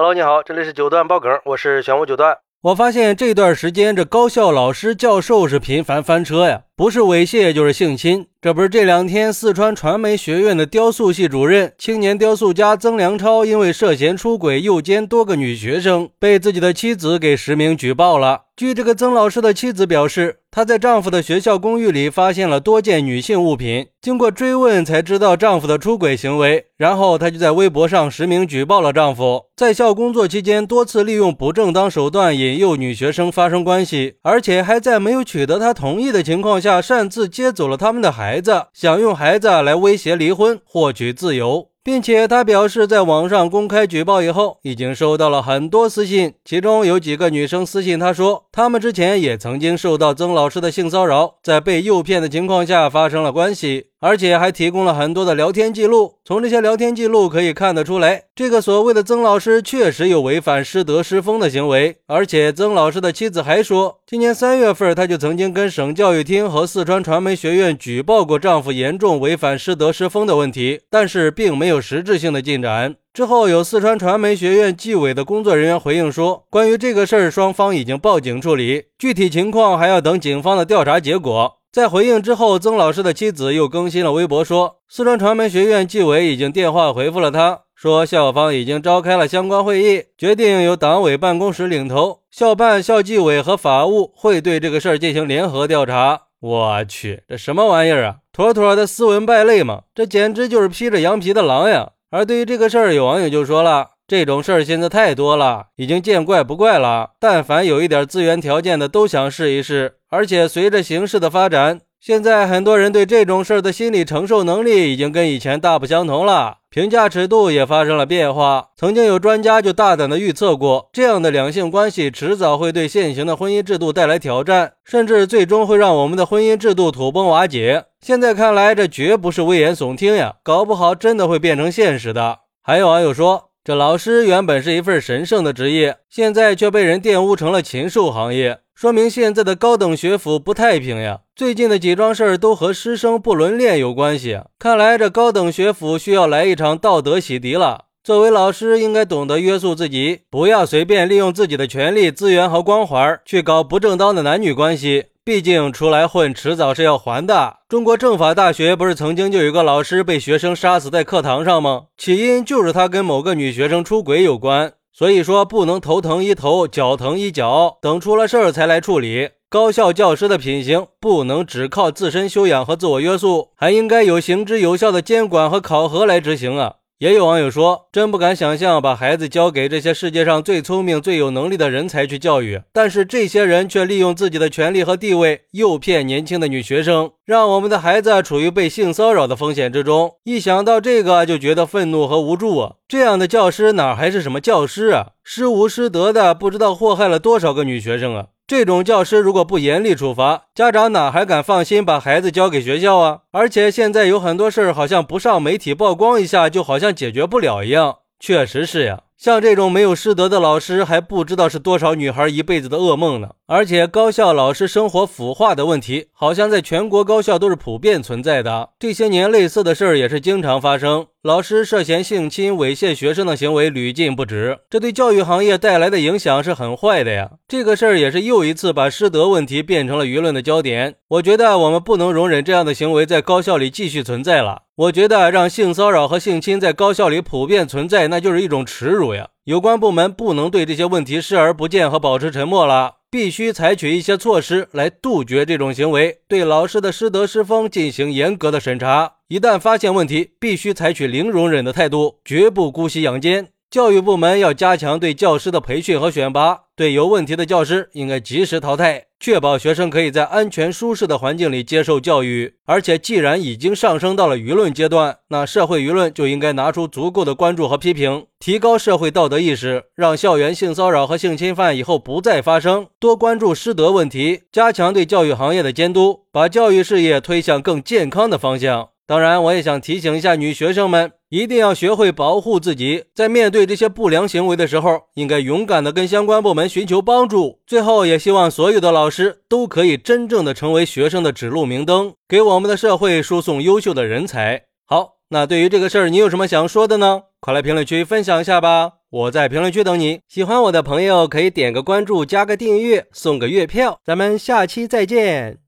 Hello，你好，这里是九段爆梗，我是玄武九段。我发现这段时间这高校老师、教授是频繁翻车呀，不是猥亵就是性侵。这不是这两天四川传媒学院的雕塑系主任、青年雕塑家曾良超，因为涉嫌出轨诱奸多个女学生，被自己的妻子给实名举报了。据这个曾老师的妻子表示，她在丈夫的学校公寓里发现了多件女性物品，经过追问才知道丈夫的出轨行为，然后她就在微博上实名举报了丈夫，在校工作期间多次利用不正当手段引诱女学生发生关系，而且还在没有取得她同意的情况下擅自接走了他们的孩孩子，想用孩子来威胁离婚，获取自由。并且他表示，在网上公开举报以后，已经收到了很多私信，其中有几个女生私信他说，他们之前也曾经受到曾老师的性骚扰，在被诱骗的情况下发生了关系。而且还提供了很多的聊天记录，从这些聊天记录可以看得出来，这个所谓的曾老师确实有违反师德师风的行为。而且曾老师的妻子还说，今年三月份，她就曾经跟省教育厅和四川传媒学院举报过丈夫严重违反师德师风的问题，但是并没有实质性的进展。之后有四川传媒学院纪委的工作人员回应说，关于这个事儿，双方已经报警处理，具体情况还要等警方的调查结果。在回应之后，曾老师的妻子又更新了微博，说四川传媒学院纪委已经电话回复了他，说校方已经召开了相关会议，决定由党委办公室领头，校办、校纪委和法务会对这个事儿进行联合调查。我去，这什么玩意儿啊？妥妥的斯文败类嘛！这简直就是披着羊皮的狼呀！而对于这个事儿，有网友就说了。这种事儿现在太多了，已经见怪不怪了。但凡有一点资源条件的，都想试一试。而且随着形势的发展，现在很多人对这种事儿的心理承受能力已经跟以前大不相同了，评价尺度也发生了变化。曾经有专家就大胆的预测过，这样的两性关系迟早会对现行的婚姻制度带来挑战，甚至最终会让我们的婚姻制度土崩瓦解。现在看来，这绝不是危言耸听呀，搞不好真的会变成现实的。还有网友说。这老师原本是一份神圣的职业，现在却被人玷污成了禽兽行业，说明现在的高等学府不太平呀。最近的几桩事儿都和师生不伦恋有关系，看来这高等学府需要来一场道德洗涤了。作为老师，应该懂得约束自己，不要随便利用自己的权利、资源和光环去搞不正当的男女关系。毕竟出来混，迟早是要还的。中国政法大学不是曾经就有个老师被学生杀死在课堂上吗？起因就是他跟某个女学生出轨有关。所以说，不能头疼医头，脚疼医脚，等出了事儿才来处理。高校教师的品行不能只靠自身修养和自我约束，还应该有行之有效的监管和考核来执行啊。也有网友说，真不敢想象把孩子交给这些世界上最聪明、最有能力的人才去教育，但是这些人却利用自己的权利和地位诱骗年轻的女学生，让我们的孩子处于被性骚扰的风险之中。一想到这个，就觉得愤怒和无助！这样的教师哪还是什么教师啊？师无师德的，不知道祸害了多少个女学生啊！这种教师如果不严厉处罚，家长哪还敢放心把孩子交给学校啊？而且现在有很多事儿，好像不上媒体曝光一下，就好像解决不了一样。确实是呀。像这种没有师德的老师，还不知道是多少女孩一辈子的噩梦呢。而且高校老师生活腐化的问题，好像在全国高校都是普遍存在的。这些年类似的事儿也是经常发生，老师涉嫌性侵、猥亵学生的行为屡禁不止，这对教育行业带来的影响是很坏的呀。这个事儿也是又一次把师德问题变成了舆论的焦点。我觉得我们不能容忍这样的行为在高校里继续存在了。我觉得让性骚扰和性侵在高校里普遍存在，那就是一种耻辱呀！有关部门不能对这些问题视而不见和保持沉默了，必须采取一些措施来杜绝这种行为，对老师的师德师风进行严格的审查。一旦发现问题，必须采取零容忍的态度，绝不姑息养奸。教育部门要加强对教师的培训和选拔，对有问题的教师应该及时淘汰，确保学生可以在安全舒适的环境里接受教育。而且，既然已经上升到了舆论阶段，那社会舆论就应该拿出足够的关注和批评，提高社会道德意识，让校园性骚扰和性侵犯以后不再发生。多关注师德问题，加强对教育行业的监督，把教育事业推向更健康的方向。当然，我也想提醒一下女学生们，一定要学会保护自己，在面对这些不良行为的时候，应该勇敢的跟相关部门寻求帮助。最后，也希望所有的老师都可以真正的成为学生的指路明灯，给我们的社会输送优秀的人才。好，那对于这个事儿，你有什么想说的呢？快来评论区分享一下吧。我在评论区等你。喜欢我的朋友可以点个关注，加个订阅，送个月票。咱们下期再见。